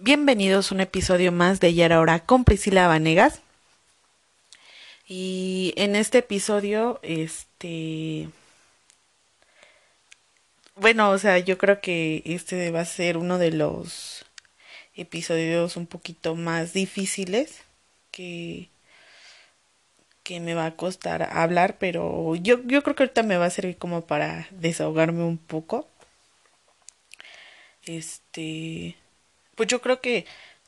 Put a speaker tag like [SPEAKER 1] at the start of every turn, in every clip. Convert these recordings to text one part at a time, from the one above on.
[SPEAKER 1] Bienvenidos a un episodio más de Ayer Ahora con Priscila Vanegas. Y en este episodio, este. Bueno, o sea, yo creo que este va a ser uno de los episodios un poquito más difíciles que, que me va a costar hablar, pero yo, yo creo que ahorita me va a servir como para desahogarme un poco. Este pues yo creo que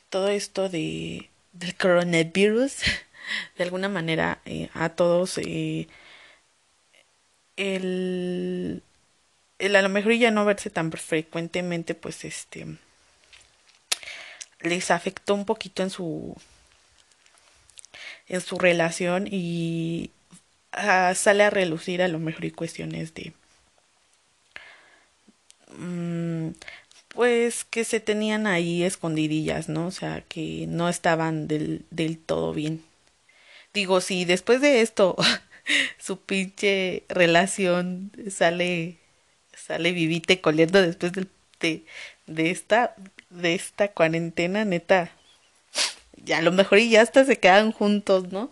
[SPEAKER 1] todo esto de del coronavirus de alguna manera eh, a todos eh, el, el a lo mejor ya no verse tan frecuentemente pues este les afectó un poquito en su en su relación y ah, sale a relucir a lo mejor y cuestiones de mm, pues que se tenían ahí escondidillas, ¿no? O sea, que no estaban del, del todo bien. Digo, si después de esto su pinche relación sale sale vivite coliendo después de, de, de esta de esta cuarentena, neta, ya a lo mejor y ya hasta se quedan juntos, ¿no?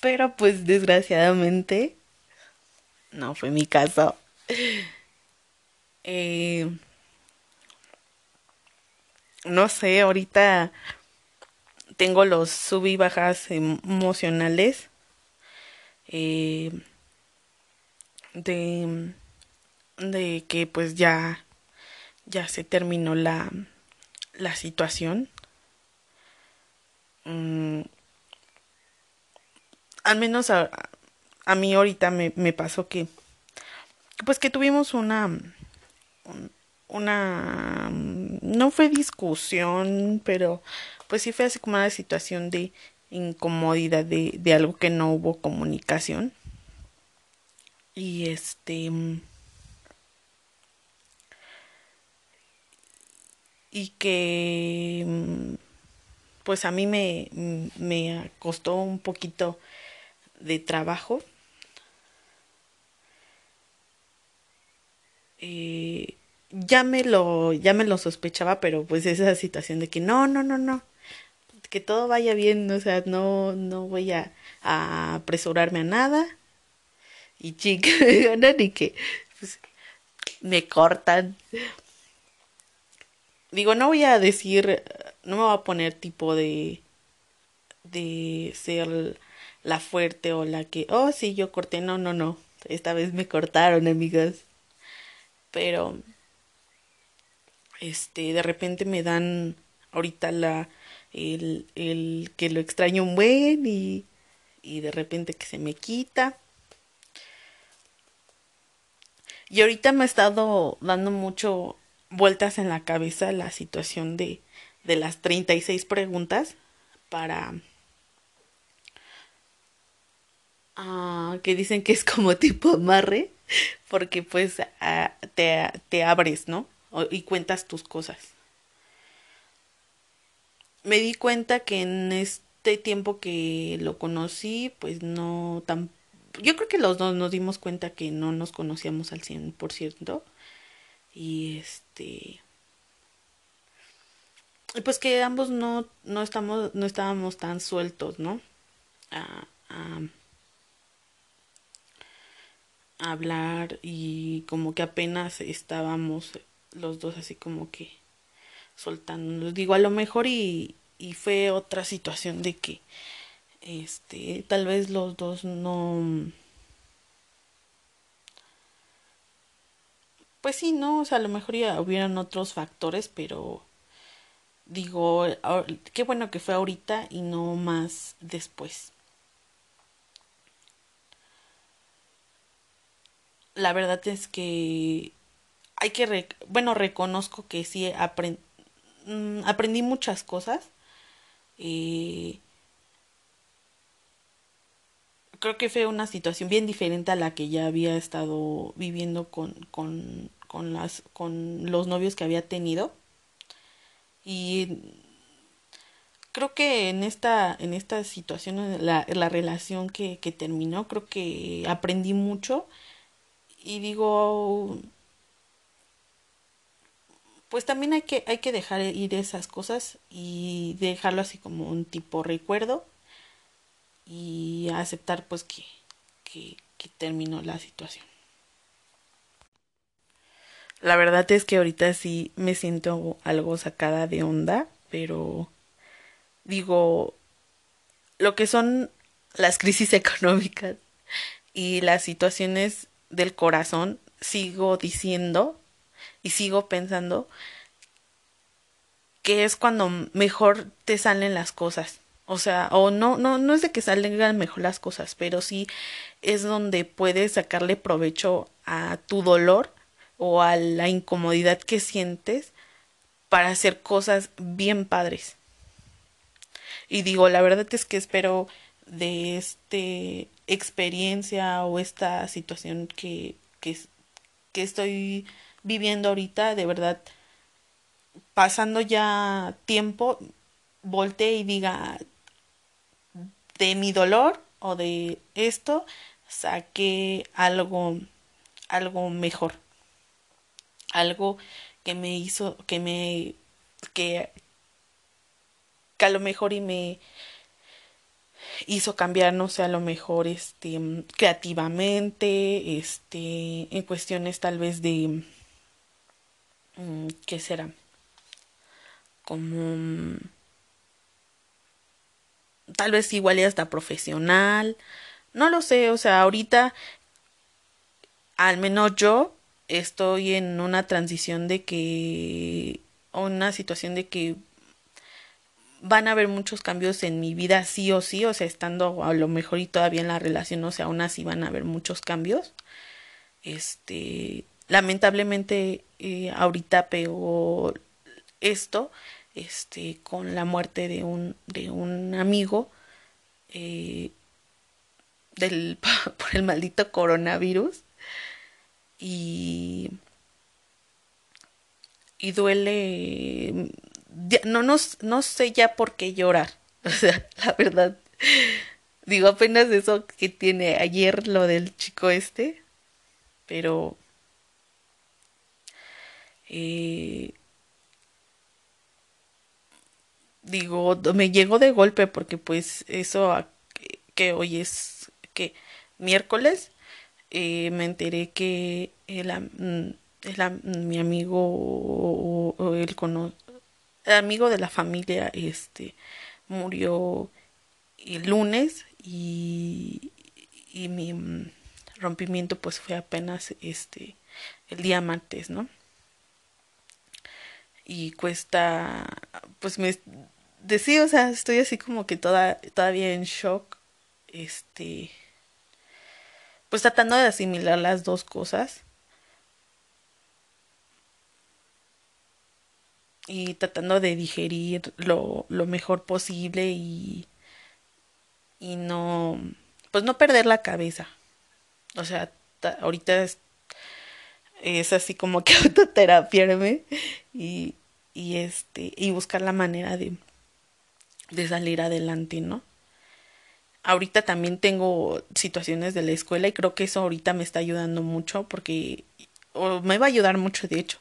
[SPEAKER 1] Pero pues desgraciadamente no fue mi caso. Eh, no sé, ahorita tengo los sub y bajas emocionales eh, de, de que pues ya ya se terminó la la situación. Mm, al menos a, a mí ahorita me, me pasó que pues que tuvimos una una no fue discusión pero pues sí fue así como una situación de incomodidad de, de algo que no hubo comunicación. Y este y que pues a mí me, me costó un poquito de trabajo eh, ya me lo, ya me lo sospechaba, pero pues esa situación de que no, no, no, no, que todo vaya bien, o sea, no, no voy a, apresurarme a nada. Y chica, ni que pues, me cortan. Digo, no voy a decir, no me voy a poner tipo de, de ser la fuerte o la que, oh, sí, yo corté, no, no, no, esta vez me cortaron, amigas pero este de repente me dan ahorita la el, el que lo extraño un buen y, y de repente que se me quita y ahorita me ha estado dando mucho vueltas en la cabeza la situación de, de las 36 preguntas para uh, que dicen que es como tipo amarre porque pues te, te, abres, ¿no? Y cuentas tus cosas. Me di cuenta que en este tiempo que lo conocí, pues no tan... Yo creo que los dos nos dimos cuenta que no nos conocíamos al 100%. Y este... Y pues que ambos no, no, estamos, no estábamos tan sueltos, ¿no? a hablar y como que apenas estábamos los dos así como que soltándonos. Digo, a lo mejor y, y fue otra situación de que este tal vez los dos no pues sí, no, o sea, a lo mejor ya hubieran otros factores, pero digo, qué bueno que fue ahorita y no más después. la verdad es que hay que, bueno, reconozco que sí mm, aprendí muchas cosas. Eh, creo que fue una situación bien diferente a la que ya había estado viviendo con, con, con, los novios que había tenido. Y creo que en esta, en esta situación, la, la relación que terminó, creo que aprendí mucho y digo, pues también hay que, hay que dejar ir esas cosas y dejarlo así como un tipo recuerdo y aceptar pues que, que, que terminó la situación. La verdad es que ahorita sí me siento algo sacada de onda, pero digo, lo que son las crisis económicas y las situaciones del corazón, sigo diciendo y sigo pensando que es cuando mejor te salen las cosas. O sea, o no, no, no es de que salgan mejor las cosas, pero sí es donde puedes sacarle provecho a tu dolor o a la incomodidad que sientes para hacer cosas bien padres. Y digo, la verdad es que espero de este experiencia o esta situación que, que, que estoy viviendo ahorita, de verdad, pasando ya tiempo, voltee y diga, de mi dolor o de esto, saqué algo, algo mejor. Algo que me hizo, que me, que, que a lo mejor y me hizo cambiar, no sé, a lo mejor, este, creativamente, este, en cuestiones tal vez de, ¿qué será? Como, tal vez igual y hasta profesional, no lo sé, o sea, ahorita, al menos yo, estoy en una transición de que, o una situación de que van a haber muchos cambios en mi vida sí o sí, o sea, estando a lo mejor y todavía en la relación, o sea, aún así van a haber muchos cambios. Este, lamentablemente eh, ahorita pegó esto, este, con la muerte de un, de un amigo, eh, del, por el maldito coronavirus. Y, y duele no, no, no sé ya por qué llorar. O sea, la verdad. Digo, apenas eso que tiene ayer lo del chico este. Pero... Eh, digo, me llegó de golpe porque pues eso que, hoy es que miércoles eh, me enteré que el, el, mi amigo o, él cono, amigo de la familia este murió el lunes y, y mi rompimiento pues fue apenas este el día martes, ¿no? Y cuesta pues me decía, o sea, estoy así como que toda todavía en shock este pues tratando de asimilar las dos cosas y tratando de digerir lo, lo mejor posible y, y no, pues no perder la cabeza. O sea, ahorita es, es, así como que autoterapiarme y, y este, y buscar la manera de, de salir adelante, ¿no? Ahorita también tengo situaciones de la escuela y creo que eso ahorita me está ayudando mucho porque, o me va a ayudar mucho de hecho,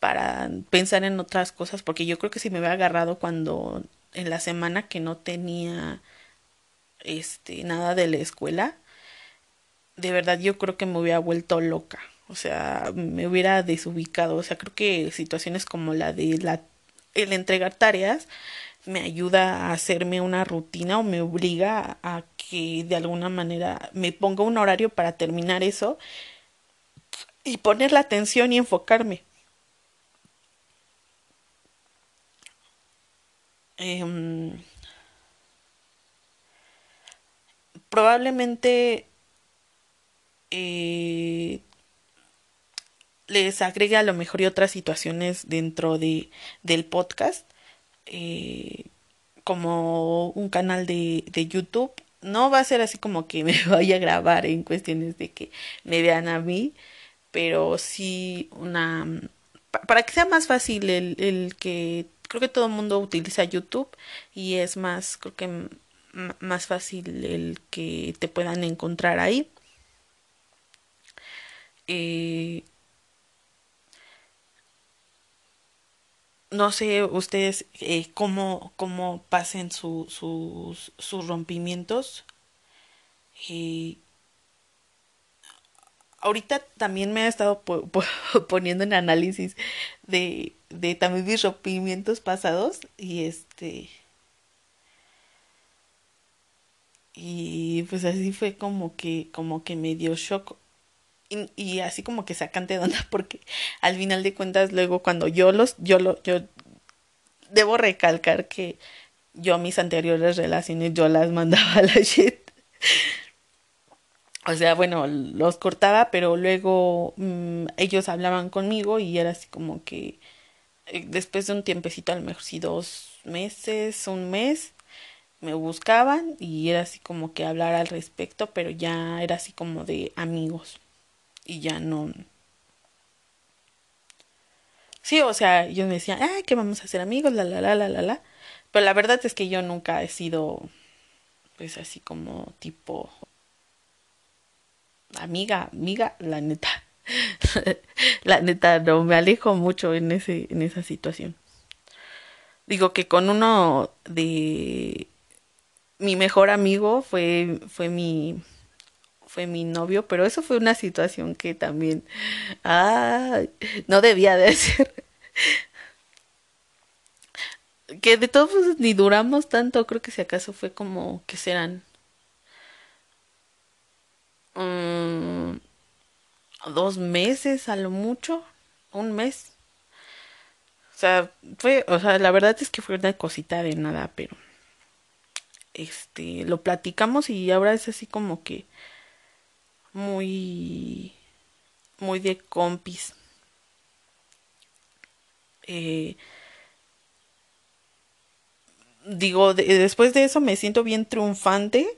[SPEAKER 1] para pensar en otras cosas, porque yo creo que si me hubiera agarrado cuando en la semana que no tenía este nada de la escuela, de verdad yo creo que me hubiera vuelto loca, o sea, me hubiera desubicado, o sea, creo que situaciones como la de la el entregar tareas me ayuda a hacerme una rutina o me obliga a que de alguna manera me ponga un horario para terminar eso y poner la atención y enfocarme. Em, probablemente eh, les agregue a lo mejor y otras situaciones dentro de del podcast eh, como un canal de, de YouTube no va a ser así como que me vaya a grabar en cuestiones de que me vean a mí pero sí una para que sea más fácil el, el que creo que todo el mundo utiliza YouTube y es más, creo que más fácil el que te puedan encontrar ahí. Eh, no sé ustedes eh, cómo, cómo pasen su, sus, sus rompimientos. Eh, ahorita también me ha estado poniendo en análisis de, de también mis rompimientos pasados y este y pues así fue como que como que me dio shock y, así como que sacante de onda porque al final de cuentas luego cuando yo los yo lo yo debo recalcar que yo mis anteriores relaciones yo las mandaba a la shit. O sea bueno los cortaba pero luego mmm, ellos hablaban conmigo y era así como que eh, después de un tiempecito a lo mejor si dos meses un mes me buscaban y era así como que hablar al respecto pero ya era así como de amigos y ya no. Sí, o sea, yo me decía, ay, que vamos a ser amigos, la, la, la, la, la, la. Pero la verdad es que yo nunca he sido, pues así como tipo amiga, amiga, la neta. la neta, no, me alejo mucho en, ese, en esa situación. Digo que con uno de mi mejor amigo fue, fue mi, fue mi novio, pero eso fue una situación que también ah, no debía de ser. que de todos ni duramos tanto, creo que si acaso fue como que serán um, dos meses a lo mucho, un mes. O sea, fue, o sea, la verdad es que fue una cosita de nada, pero este, lo platicamos y ahora es así como que muy, muy de compis. Eh, digo, después de eso me siento bien triunfante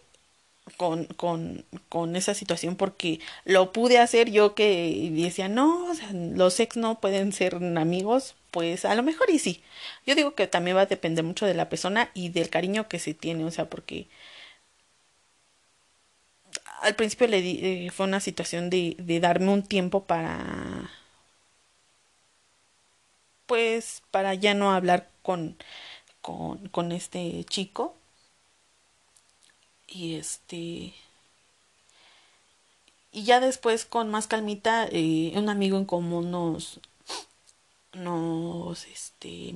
[SPEAKER 1] con, con, con, esa situación porque lo pude hacer yo que decía, no, los ex no pueden ser amigos, pues a lo mejor y sí. Yo digo que también va a depender mucho de la persona y del cariño que se tiene, o sea, porque al principio le di, eh, fue una situación de, darme un tiempo para pues para ya no hablar con, con, con este chico. Y este y ya después con más calmita eh, un amigo en común nos nos este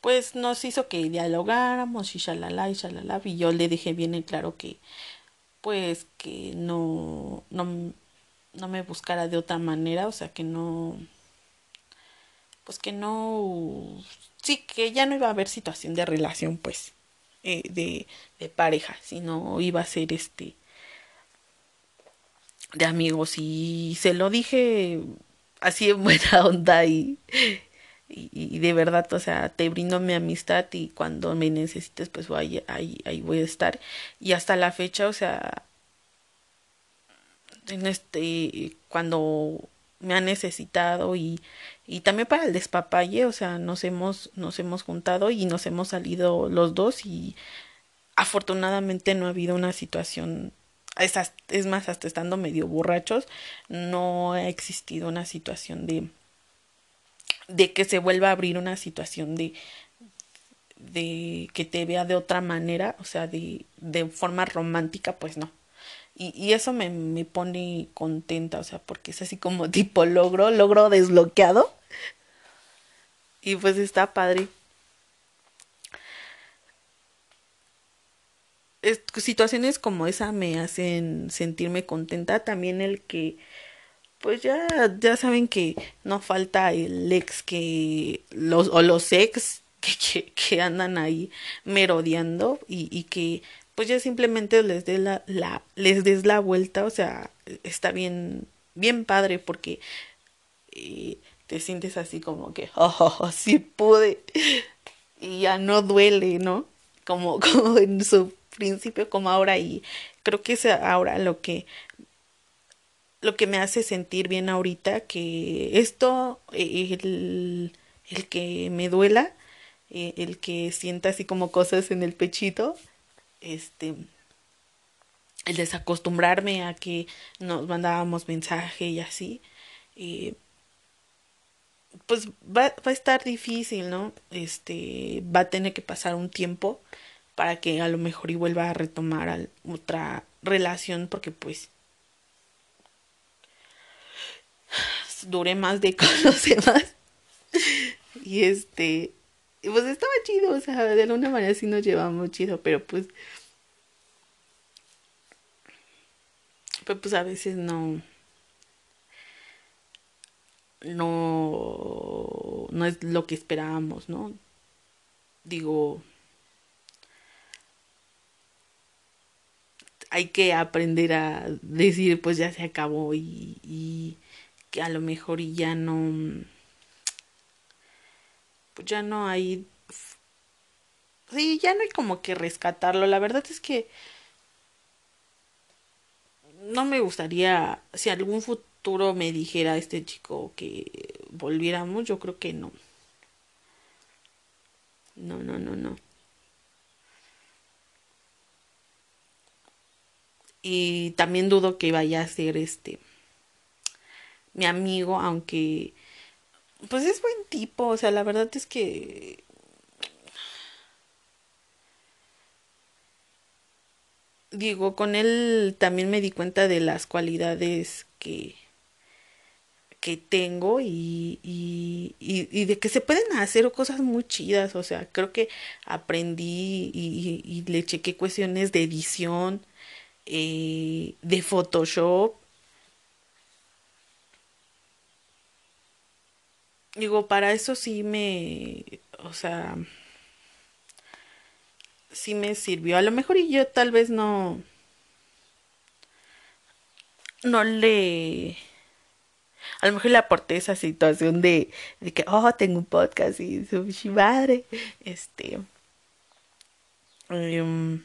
[SPEAKER 1] pues nos hizo que dialogáramos y shalala y shalala y yo le dije bien en claro que pues que no, no, no me buscara de otra manera, o sea, que no, pues que no, sí, que ya no iba a haber situación de relación, pues, eh, de, de pareja, sino iba a ser este, de amigos, y se lo dije así en buena onda y, y, de verdad, o sea, te brindo mi amistad y cuando me necesites, pues ahí, ahí, ahí voy a estar. Y hasta la fecha, o sea, en este, cuando me ha necesitado y, y también para el despapalle, o sea, nos hemos, nos hemos juntado y nos hemos salido los dos y afortunadamente no ha habido una situación es más, hasta estando medio borrachos, no ha existido una situación de de que se vuelva a abrir una situación de de que te vea de otra manera, o sea, de, de forma romántica, pues no. Y, y eso me, me pone contenta, o sea, porque es así como tipo logro, logro desbloqueado. Y pues está padre. situaciones como esa me hacen sentirme contenta. También el que pues ya, ya saben que no falta el ex que los o los ex que, que, andan ahí merodeando y, y, que pues ya simplemente les des la, la, les des la vuelta, o sea, está bien, bien padre porque eh, te sientes así como que, oh, oh, sí pude y ya no duele, ¿no? Como, como en su principio como ahora y creo que es ahora lo que lo que me hace sentir bien ahorita que esto, el, el que me duela, eh, el que sienta así como cosas en el pechito, este, el desacostumbrarme a que nos mandábamos mensaje y así, eh, pues va, va a estar difícil, ¿no? Este, va a tener que pasar un tiempo para que a lo mejor y vuelva a retomar otra relación porque pues dure más de con los demás. y este, pues estaba chido, o sea, de alguna manera sí nos llevamos chido, pero pues, pero pues a veces no, no, no es lo que esperábamos, ¿no? Digo, hay que aprender a decir, pues ya se acabó y a lo mejor ya no, pues ya no hay, sí, ya no hay como que rescatarlo. La verdad es que no me gustaría, si algún futuro me dijera este chico que volviéramos, yo creo que no. No, no, no, no. Y también dudo que vaya a ser este mi amigo, aunque pues es buen tipo, o sea, la verdad es que digo, con él también me di cuenta de las cualidades que que tengo y, y, y, de que se pueden hacer cosas muy chidas, o sea, creo que aprendí y, le chequé cuestiones de edición, eh, de Photoshop. Digo, para eso sí me, o sea, sí me sirvió. A lo mejor y yo tal vez no, no le, a lo mejor le aporté esa situación de, de que, oh, tengo un podcast y su madre, este, um,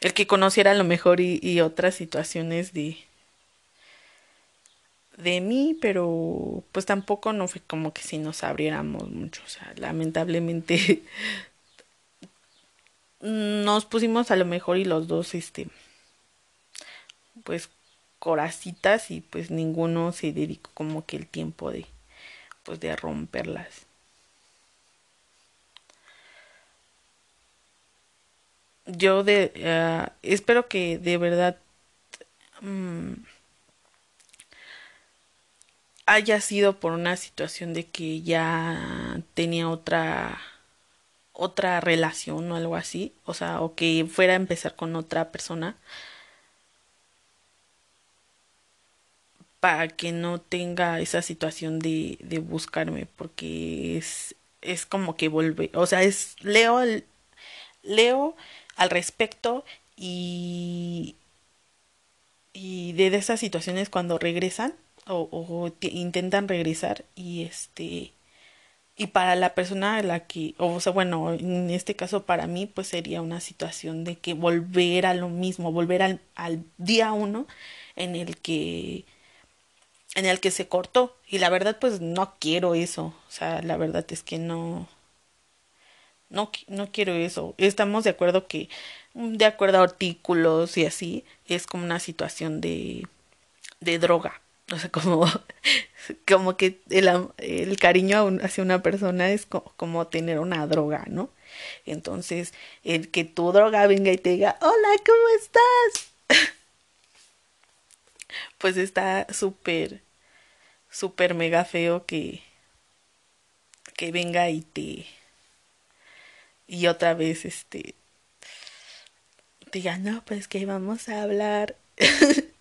[SPEAKER 1] el que conociera a lo mejor y, otras situaciones de de mí, pero pues tampoco no fue como que si nos abriéramos mucho, o sea, lamentablemente nos pusimos a lo mejor y los dos este pues coracitas y pues ninguno se dedicó como que el tiempo de pues de romperlas. yo de uh, espero que de verdad um, haya sido por una situación de que ya tenía otra otra relación o algo así, o sea, o que fuera a empezar con otra persona para que no tenga esa situación de, de buscarme, porque es, es como que vuelve, o sea, es leo leo al respecto y, y de esas situaciones cuando regresan o, intentan regresar y este y para la persona a la que o sea bueno en este caso para mí pues sería una situación de que volver a lo mismo volver al, al día uno en el que en el que se cortó y la verdad pues no quiero eso o sea la verdad es que no no, no quiero eso. Estamos de acuerdo que, de acuerdo a artículos y así, es como una situación de, de droga. O sea, como, como que el, el cariño hacia una persona es como, tener una droga, ¿no? Entonces, el que tu droga venga y te diga, hola, ¿cómo estás? pues está súper, súper mega feo que, que venga y te, y otra vez este diga, no, pues que vamos a hablar.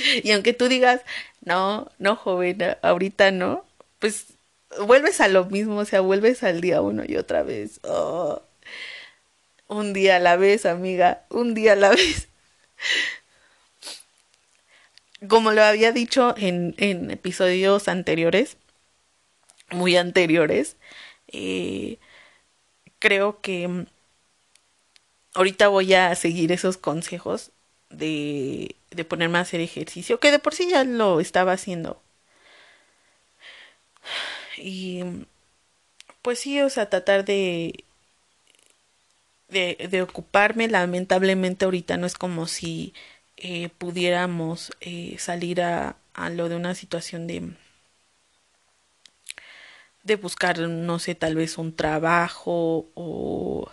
[SPEAKER 1] y aunque tú digas, no, no, joven, ahorita no, pues vuelves a lo mismo, o sea, vuelves al día uno y otra vez. Oh, un día a la vez, amiga, un día a la vez. Como lo había dicho en, episodios anteriores, muy anteriores, eh, creo que mm, ahorita voy a seguir esos consejos de, de ponerme a hacer ejercicio, que de por sí ya lo estaba haciendo. Y pues sí, o sea, tratar de, de, de ocuparme. Lamentablemente ahorita no es como si eh, pudiéramos eh, salir a, a lo de una situación de de buscar, no sé, tal vez un trabajo o,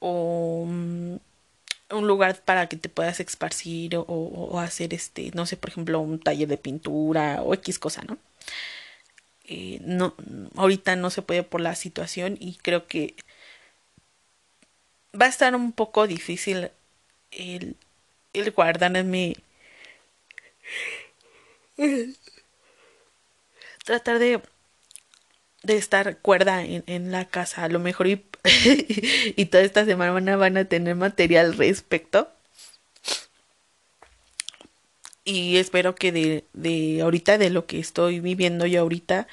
[SPEAKER 1] o mm, un lugar para que te puedas esparcir o, hacer este, no sé, por ejemplo, un taller de pintura o X cosa, ¿no? Eh, no, ahorita no se puede por la situación y creo que va a estar un poco difícil el, el guardarme tratar de de estar cuerda en, en la casa a lo mejor y, y toda esta semana van a tener material respecto y espero que de, de ahorita de lo que estoy viviendo yo ahorita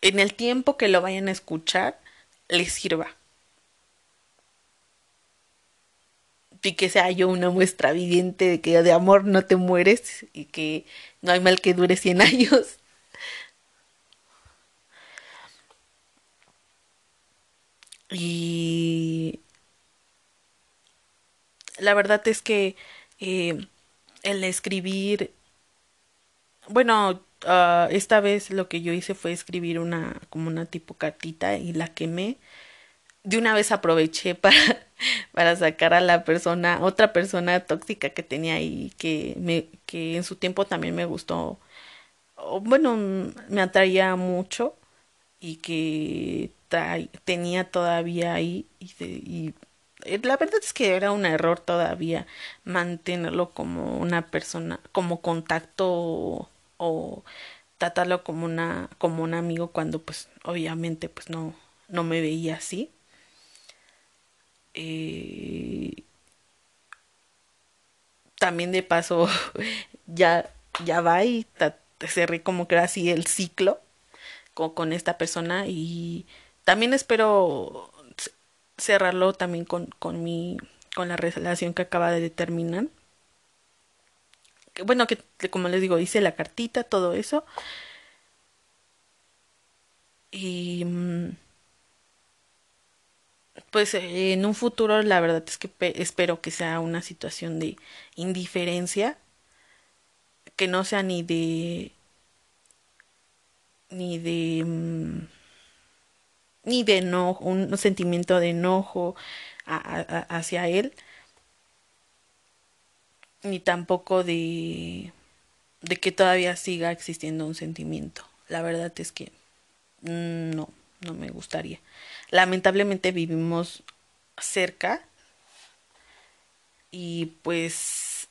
[SPEAKER 1] en el tiempo que lo vayan a escuchar les sirva y que sea yo una muestra viviente de que de amor no te mueres y que no hay mal que dure 100 años. Y la verdad es que eh, el escribir, bueno, uh, esta vez lo que yo hice fue escribir una como una tipo cartita y la quemé. De una vez aproveché para, para sacar a la persona, otra persona tóxica que tenía ahí, que, me, que en su tiempo también me gustó, bueno, me atraía mucho y que tenía todavía ahí y, eh, la verdad es que era un error todavía mantenerlo como una persona, como contacto o, tratarlo como una como un amigo cuando pues obviamente pues no no me veía así. Eh, también de paso ya, ya va y cerré como que era así el ciclo con esta persona y también espero cerrarlo también con, con mi con la relación que acaba de terminar. Bueno que como les digo hice la cartita todo eso. Y mm, pues eh, en un futuro la verdad es que espero que sea una situación de indiferencia, que no sea ni de ni de ni de enojo, un sentimiento de enojo hacia él, ni tampoco de de que todavía siga existiendo un sentimiento. La verdad es que mm, no, no me gustaría lamentablemente vivimos cerca y pues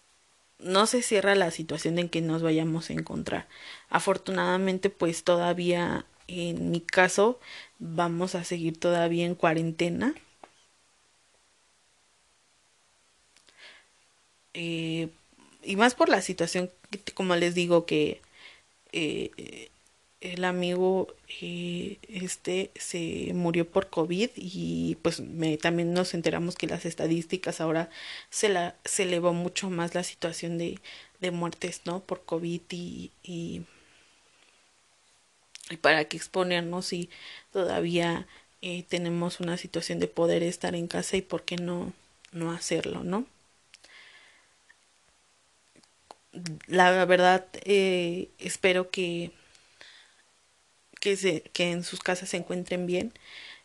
[SPEAKER 1] no se cierra la situación en que nos vayamos a encontrar. Afortunadamente pues todavía en mi caso vamos a seguir todavía en cuarentena. Eh, y más por la situación, como les digo, que eh, el amigo eh, este se murió por COVID y pues me, también nos enteramos que las estadísticas ahora se la se elevó mucho más la situación de, de muertes no por COVID y, y, y para qué exponernos si todavía eh, tenemos una situación de poder estar en casa y por qué no no hacerlo no la verdad eh, espero que que, se, que en sus casas se encuentren bien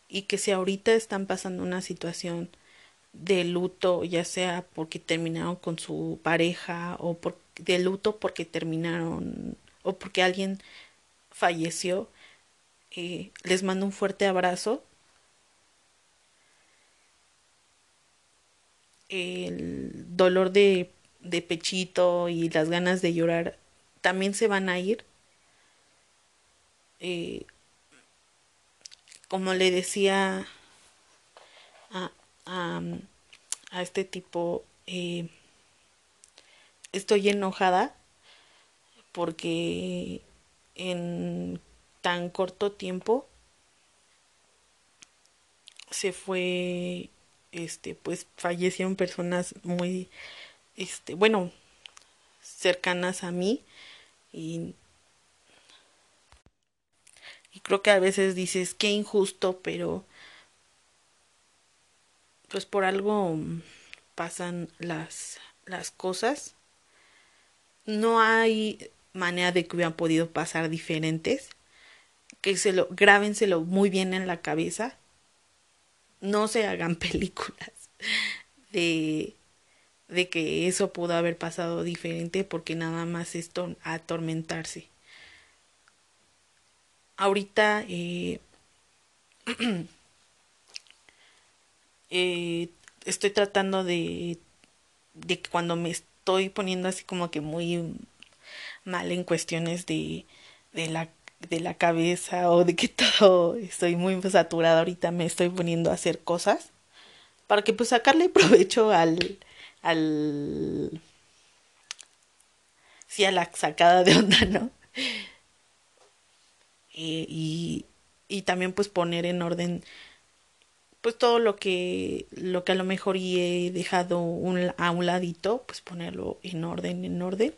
[SPEAKER 1] y que si ahorita están pasando una situación de luto, ya sea porque terminaron con su pareja o por, de luto porque terminaron o porque alguien falleció, eh, les mando un fuerte abrazo. El dolor de, de pechito y las ganas de llorar también se van a ir eh, como le decía a, a, este tipo, eh, estoy enojada porque en tan corto tiempo se fue este pues fallecieron personas muy este bueno cercanas a mí y y creo que a veces dices, qué injusto, pero pues por algo pasan las, las cosas. No hay, manera de que hubieran podido pasar diferentes. Que se lo, grábenselo muy bien en la cabeza. No se hagan películas de, de que eso pudo haber pasado diferente porque nada más es atormentarse. Ahorita eh, eh, estoy tratando de, de que cuando me estoy poniendo así como que muy mal en cuestiones de, de la de la cabeza o de que todo estoy muy saturada ahorita me estoy poniendo a hacer cosas para que pues sacarle provecho al al sí a la sacada de onda no eh, y, y también pues poner en orden pues todo lo que lo que a lo mejor he dejado un, a un ladito pues ponerlo en orden en orden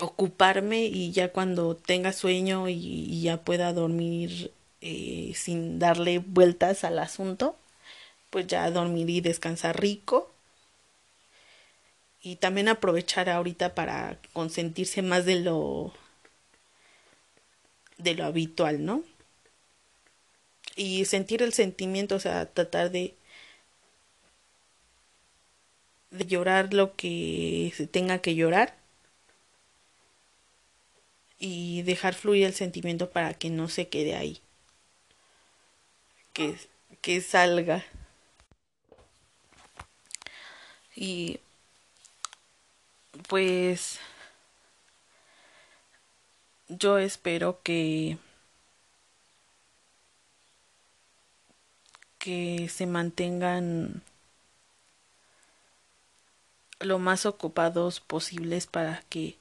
[SPEAKER 1] ocuparme y ya cuando tenga sueño y, ya pueda dormir eh, sin darle vueltas al asunto pues ya dormir y descansar rico y también aprovechar ahorita para consentirse más de lo de lo habitual, ¿no? y sentir el sentimiento, o sea, tratar de de llorar lo que se tenga que llorar y dejar fluir el sentimiento para que no se quede ahí. Que, que salga. Y pues yo espero que que se mantengan lo más ocupados posibles para que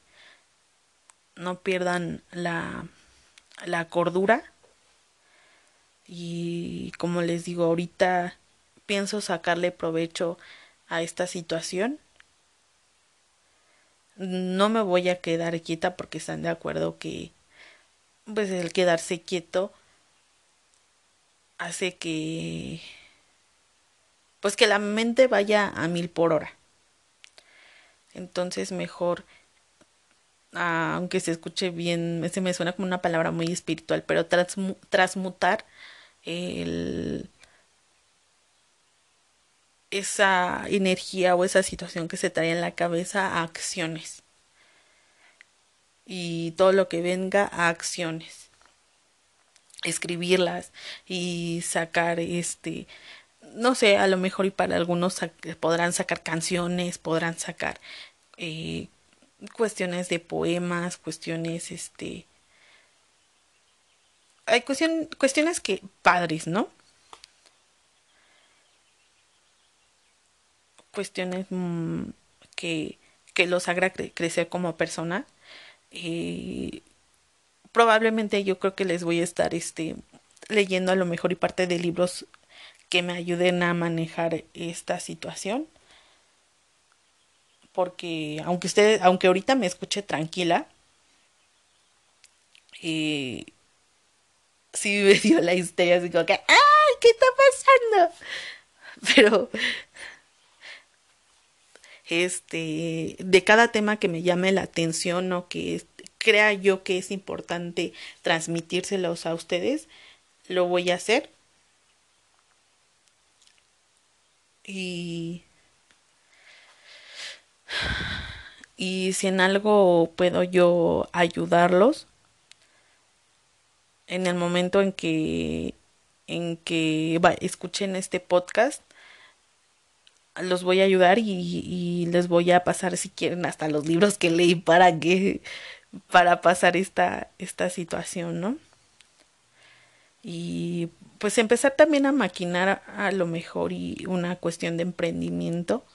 [SPEAKER 1] no pierdan la, la cordura y como les digo ahorita pienso sacarle provecho a esta situación no me voy a quedar quieta porque están de acuerdo que pues el quedarse quieto hace que pues que la mente vaya a mil por hora. Entonces mejor, ah, aunque se escuche bien, se me suena como una palabra muy espiritual, pero transmutar esa energía o esa situación que se trae en la cabeza a acciones. Y todo lo que venga a acciones escribirlas y sacar este no sé a lo mejor para algunos podrán sacar canciones podrán sacar eh, cuestiones de poemas cuestiones este hay cuestiones que padres no cuestiones mm, que que los haga crecer como persona. Eh, probablemente yo creo que les voy a estar este leyendo a lo mejor y parte de libros que me ayuden a manejar esta situación porque aunque usted aunque ahorita me escuche tranquila eh, sí me dio la histeria así como que ay qué está pasando pero este de cada tema que me llame la atención o que crea yo que es importante transmitírselos a ustedes, lo voy a hacer. Y y si en algo puedo yo ayudarlos en el momento en que en que escuchen este podcast los voy a ayudar y, les voy a pasar si quieren hasta los libros que leí para que para pasar esta, esta situación, ¿no? Y pues empezar también a maquinar a, lo mejor y una cuestión de emprendimiento.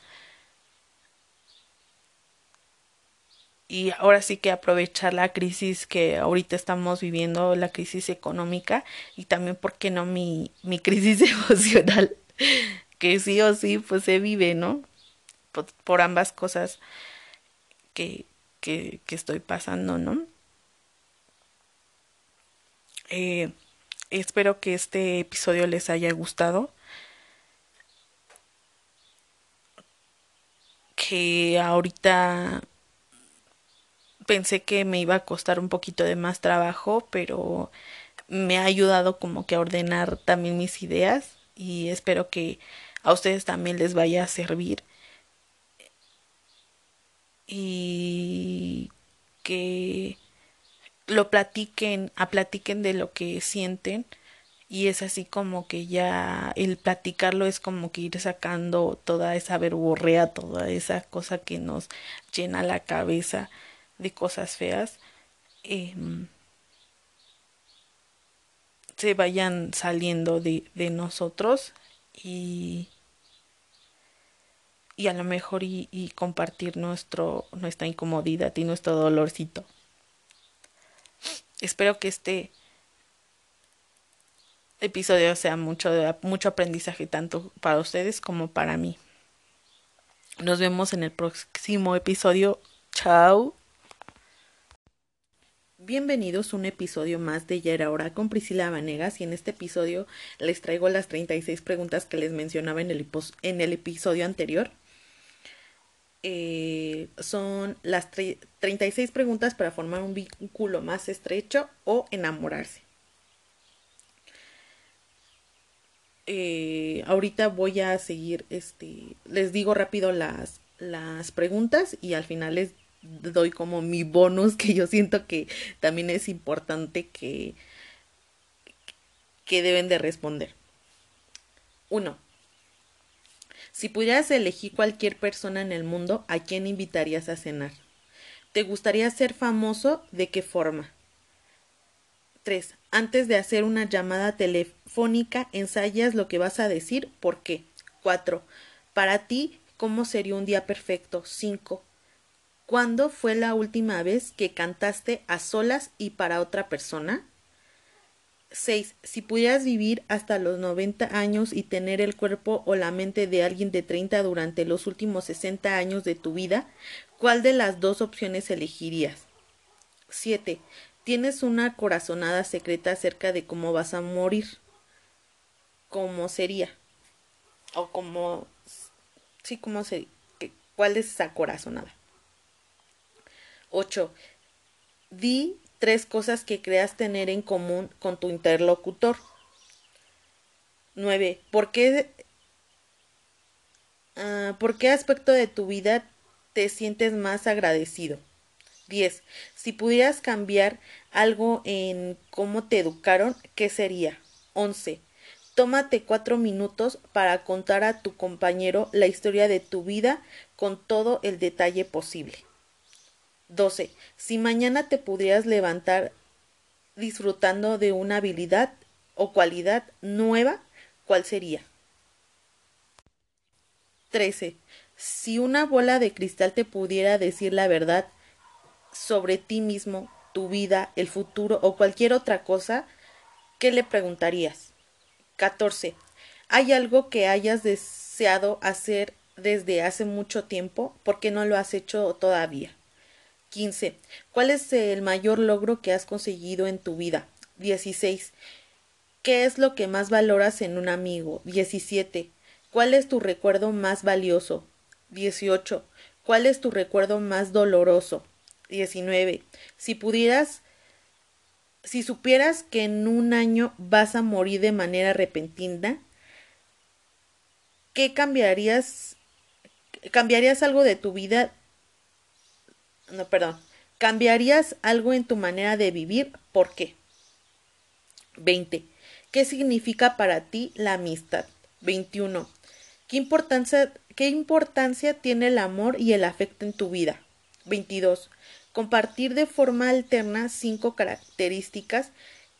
[SPEAKER 1] Y ahora sí que aprovechar la crisis que ahorita estamos viviendo, la crisis económica y también, ¿por qué no mi, mi crisis emocional? que sí o sí pues se vive, ¿no? por ambas cosas que, que, estoy pasando, ¿no? Eh, espero que este episodio les haya gustado. Que ahorita pensé que me iba a costar un poquito de más trabajo, pero me ha ayudado como que a ordenar también mis ideas y espero que a ustedes también les vaya a servir. Y que lo platiquen, a platiquen de lo que sienten y es así como que ya el platicarlo es como que ir sacando toda esa verborrea, toda esa cosa que nos llena la cabeza de cosas feas, em, se vayan saliendo de, de nosotros y y a lo mejor y, y, compartir nuestro nuestra incomodidad y nuestro dolorcito. Espero que este episodio sea mucho, mucho aprendizaje tanto para ustedes como para mí. Nos vemos en el próximo episodio. Chao. Bienvenidos a un episodio más de Ya hora con Priscila Vanegas y en este episodio les traigo las 36 preguntas que les mencionaba en el, en el episodio anterior. Eh, son las 36 preguntas para formar un vínculo más estrecho o enamorarse. Eh, ahorita voy a seguir, este, les digo rápido las, las preguntas y al final les doy como mi bonus que yo siento que también es importante que, que deben de responder. Uno, si pudieras elegir cualquier persona en el mundo, ¿a quién invitarías a cenar? ¿Te gustaría ser famoso? ¿De qué forma? 3. Antes de hacer una llamada telefónica, ensayas lo que vas a decir. ¿Por qué? 4. Para ti, ¿cómo sería un día perfecto? 5. ¿Cuándo fue la última vez que cantaste a solas y para otra persona? 6. Si pudieras vivir hasta los 90 años y tener el cuerpo o la mente de alguien de 30 durante los últimos 60 años de tu vida, ¿cuál de las dos opciones elegirías? 7. Tienes una corazonada secreta acerca de cómo vas a morir. ¿Cómo sería? O cómo... Sí, ¿cómo sería? ¿Cuál es esa corazonada? 8. Di tres cosas que creas tener en común con tu interlocutor. 9. ¿Por qué, uh, ¿Por qué aspecto de tu vida te sientes más agradecido? 10. Si pudieras cambiar algo en cómo te educaron, ¿qué sería? 11. Tómate cuatro minutos para contar a tu compañero la historia de tu vida con todo el detalle posible. 12. Si mañana te pudieras levantar disfrutando de una habilidad o cualidad nueva, ¿cuál sería? 13. Si una bola de cristal te pudiera decir la verdad sobre ti mismo, tu vida, el futuro o cualquier otra cosa, ¿qué le preguntarías? 14. ¿Hay algo que hayas deseado hacer desde hace mucho tiempo? ¿Por qué no lo has hecho todavía? 15. ¿Cuál es el mayor logro que has conseguido en tu vida? 16. ¿Qué es lo que más valoras en un amigo? 17. ¿Cuál es tu recuerdo más valioso? 18. ¿Cuál es tu recuerdo más doloroso? 19. Si pudieras, si supieras que en un año vas a morir de manera repentina, ¿qué cambiarías? ¿Cambiarías algo de tu vida no, perdón, ¿cambiarías algo en tu manera de vivir? ¿Por qué? 20. ¿Qué significa para ti la amistad? 21. ¿Qué importancia, ¿Qué importancia tiene el amor y el afecto en tu vida? 22. Compartir de forma alterna cinco características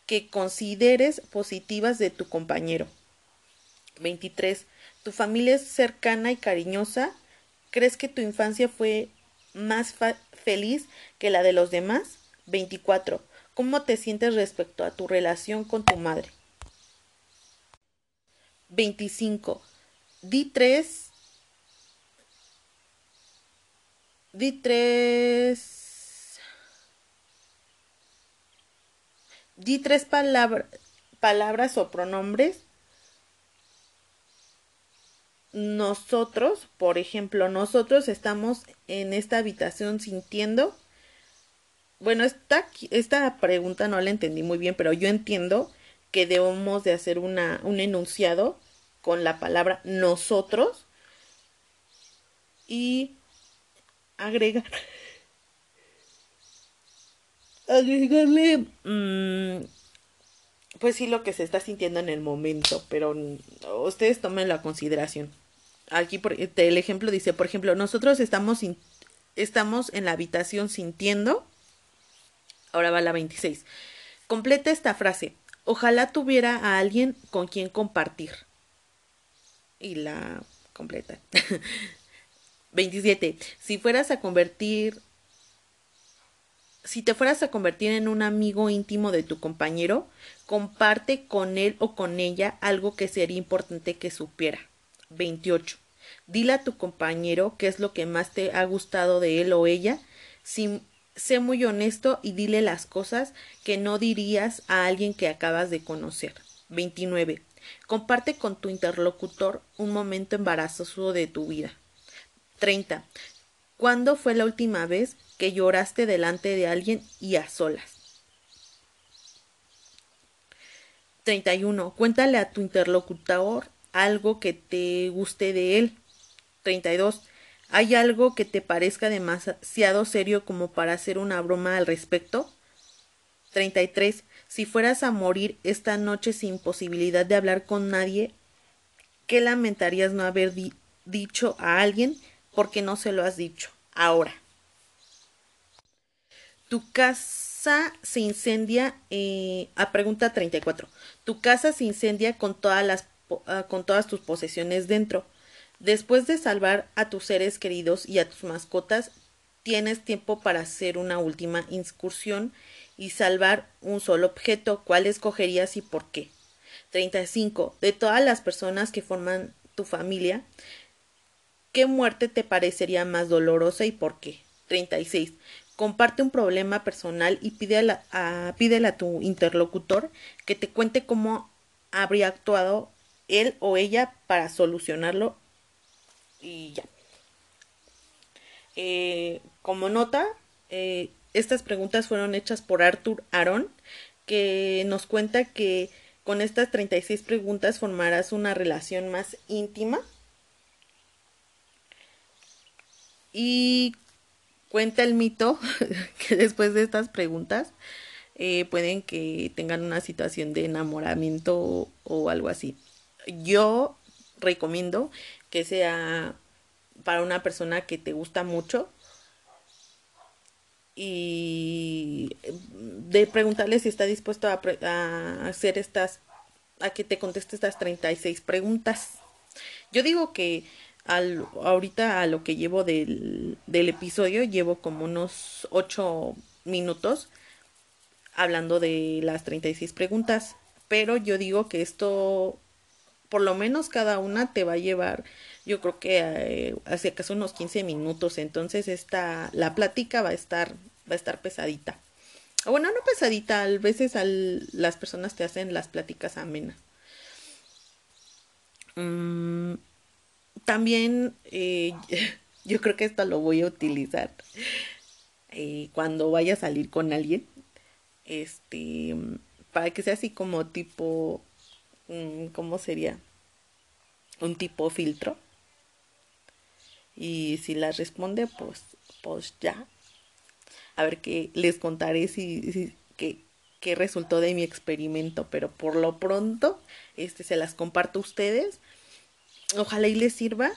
[SPEAKER 1] que consideres positivas de tu compañero. 23. ¿Tu familia es cercana y cariñosa? ¿Crees que tu infancia fue más feliz que la de los demás? 24. ¿Cómo te sientes respecto a tu relación con tu madre? 25. Di tres. Di tres. Di tres palabras o pronombres nosotros, por ejemplo, nosotros estamos en esta habitación sintiendo bueno, esta, esta pregunta no la entendí muy bien, pero yo entiendo que debemos de hacer una, un enunciado con la palabra nosotros y agregar agregarle mm, pues sí lo que se está sintiendo en el momento pero ustedes tomen la consideración aquí por, el ejemplo dice por ejemplo nosotros estamos estamos en la habitación sintiendo ahora va la 26 completa esta frase ojalá tuviera a alguien con quien compartir y la completa 27. Si fueras a convertir si te fueras a convertir en un amigo íntimo de tu compañero, comparte con él o con ella algo que sería importante que supiera. 28. Dile a tu compañero qué es lo que más te ha gustado de él o ella. sé muy honesto y dile las cosas que no dirías a alguien que acabas de conocer. 29. Comparte con tu interlocutor un momento embarazoso de tu vida. 30. ¿Cuándo fue la última vez que lloraste delante de alguien y a solas? 31. Cuéntale a tu interlocutor algo que te guste de él. 32. ¿Hay algo que te parezca demasiado serio como para hacer una broma al respecto? 33. Si fueras a morir esta noche sin posibilidad de hablar con nadie, ¿qué lamentarías no haber dicho a alguien porque no se lo has dicho. Ahora, tu casa se incendia, eh, a pregunta 34, tu casa se incendia con todas, las, ah, con todas tus posesiones dentro. Después de salvar a tus seres queridos y a tus mascotas, tienes tiempo para hacer una última incursión y salvar un solo objeto. ¿Cuál escogerías y por qué? 35. De todas las personas que forman tu familia, ¿Qué muerte te parecería más dolorosa y por qué? 36. Comparte un problema personal y pídele a, a tu interlocutor que te cuente cómo habría actuado él o ella para solucionarlo y ya. Eh, como nota, eh, estas preguntas fueron hechas por Arthur Aaron, que nos cuenta que con estas 36 preguntas formarás una relación más íntima Y cuenta el mito que después de estas preguntas eh, pueden que tengan una situación de enamoramiento o, algo así. Yo recomiendo que sea para una persona que te gusta mucho y de preguntarle si está dispuesto a, a, hacer estas, a que te conteste estas 36 preguntas. Yo digo que al, ahorita a lo que llevo del, del episodio, llevo como unos 8 minutos hablando de las 36 preguntas, pero yo digo que esto, por lo menos cada una te va a llevar, yo creo que eh, hacia acaso unos 15 minutos, entonces esta, la plática va a estar, va a estar pesadita. Bueno, no pesadita, a veces al, las personas te hacen las pláticas amenas. Mm, también eh, yo creo que esto lo voy a utilizar eh, cuando vaya a salir con alguien. Este, para que sea así como tipo, ¿cómo sería? Un tipo filtro. Y si la responde, pues, pues ya. A ver qué les contaré si, si qué, qué resultó de mi experimento. Pero por lo pronto, este se las comparto a ustedes ojalá y les sirva.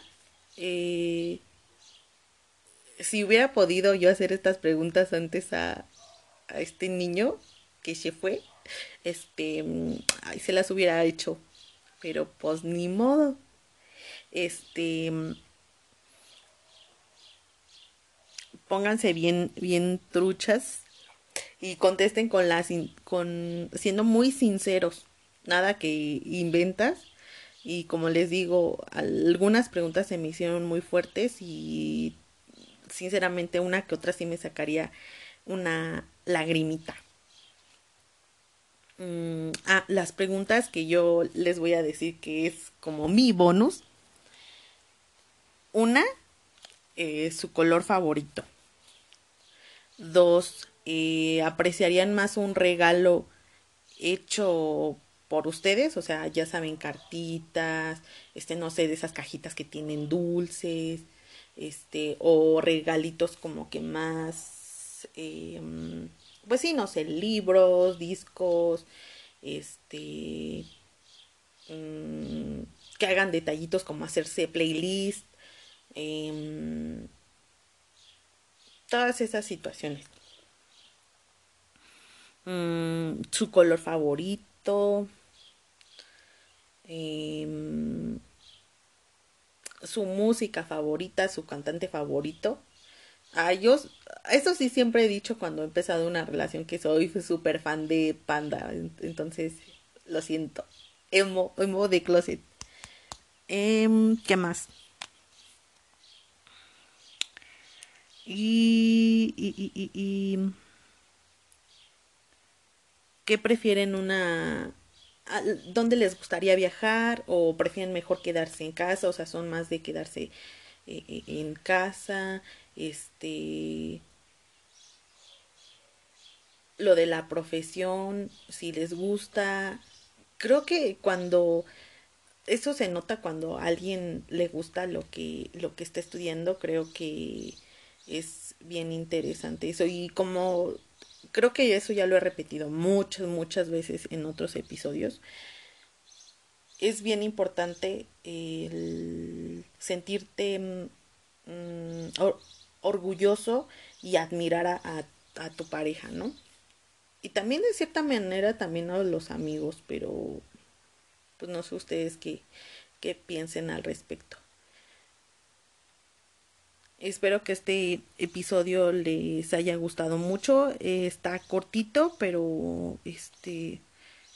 [SPEAKER 1] Eh, si hubiera podido yo hacer estas preguntas antes a, a este niño que se fue, este, ay, se las hubiera hecho. Pero pues ni modo. Este, pónganse bien, bien truchas y contesten con las, con, siendo muy sinceros. Nada que inventas y como les digo, algunas preguntas se me hicieron muy fuertes y sinceramente una que otra sí me sacaría una lagrimita. Ah, las preguntas que yo les voy a decir que es como mi bonus. Una, eh, su color favorito. Dos, eh, apreciarían más un regalo hecho por ustedes, o sea, ya saben, cartitas, este, no sé, de esas cajitas que tienen dulces, este, o regalitos como que más, em, pues sí, no sé, libros, discos, este, mm, que hagan detallitos como hacerse playlist, em, todas esas situaciones. Mm, su color favorito, em, su música favorita, su cantante favorito. A ellos, eso sí siempre he dicho cuando he empezado una relación que soy súper fan de Panda, entonces lo siento. Emo, emo de closet. Em, ¿Qué más? Y, y, y, y, ¿Qué prefieren una... ¿Dónde les gustaría viajar o prefieren mejor quedarse en casa? O sea, son más de quedarse eh, eh, en casa. Este... Lo de la profesión, si les gusta. Creo que cuando eso se nota cuando a alguien le gusta lo que lo que está estudiando creo que es bien interesante eso y como creo que eso ya lo he repetido muchas muchas veces en otros episodios es bien importante sentirte mm, orgulloso y admirar a, a, tu pareja no y también de cierta manera también a los amigos pero pues no sé ustedes qué, qué piensen al respecto. Espero que este episodio les haya gustado mucho. está cortito, pero este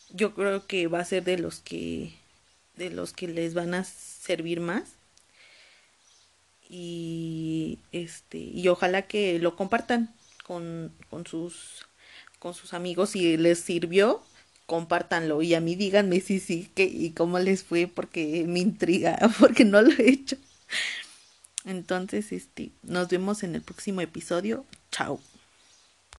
[SPEAKER 1] yo creo que va a ser de los que de los que les van a servir más. Y este y ojalá que lo compartan con, con sus con sus amigos si les sirvió compártanlo y a mí díganme si sí que y cómo les fue porque me intriga porque no lo he hecho. Entonces, este, nos vemos en el próximo episodio. Chao.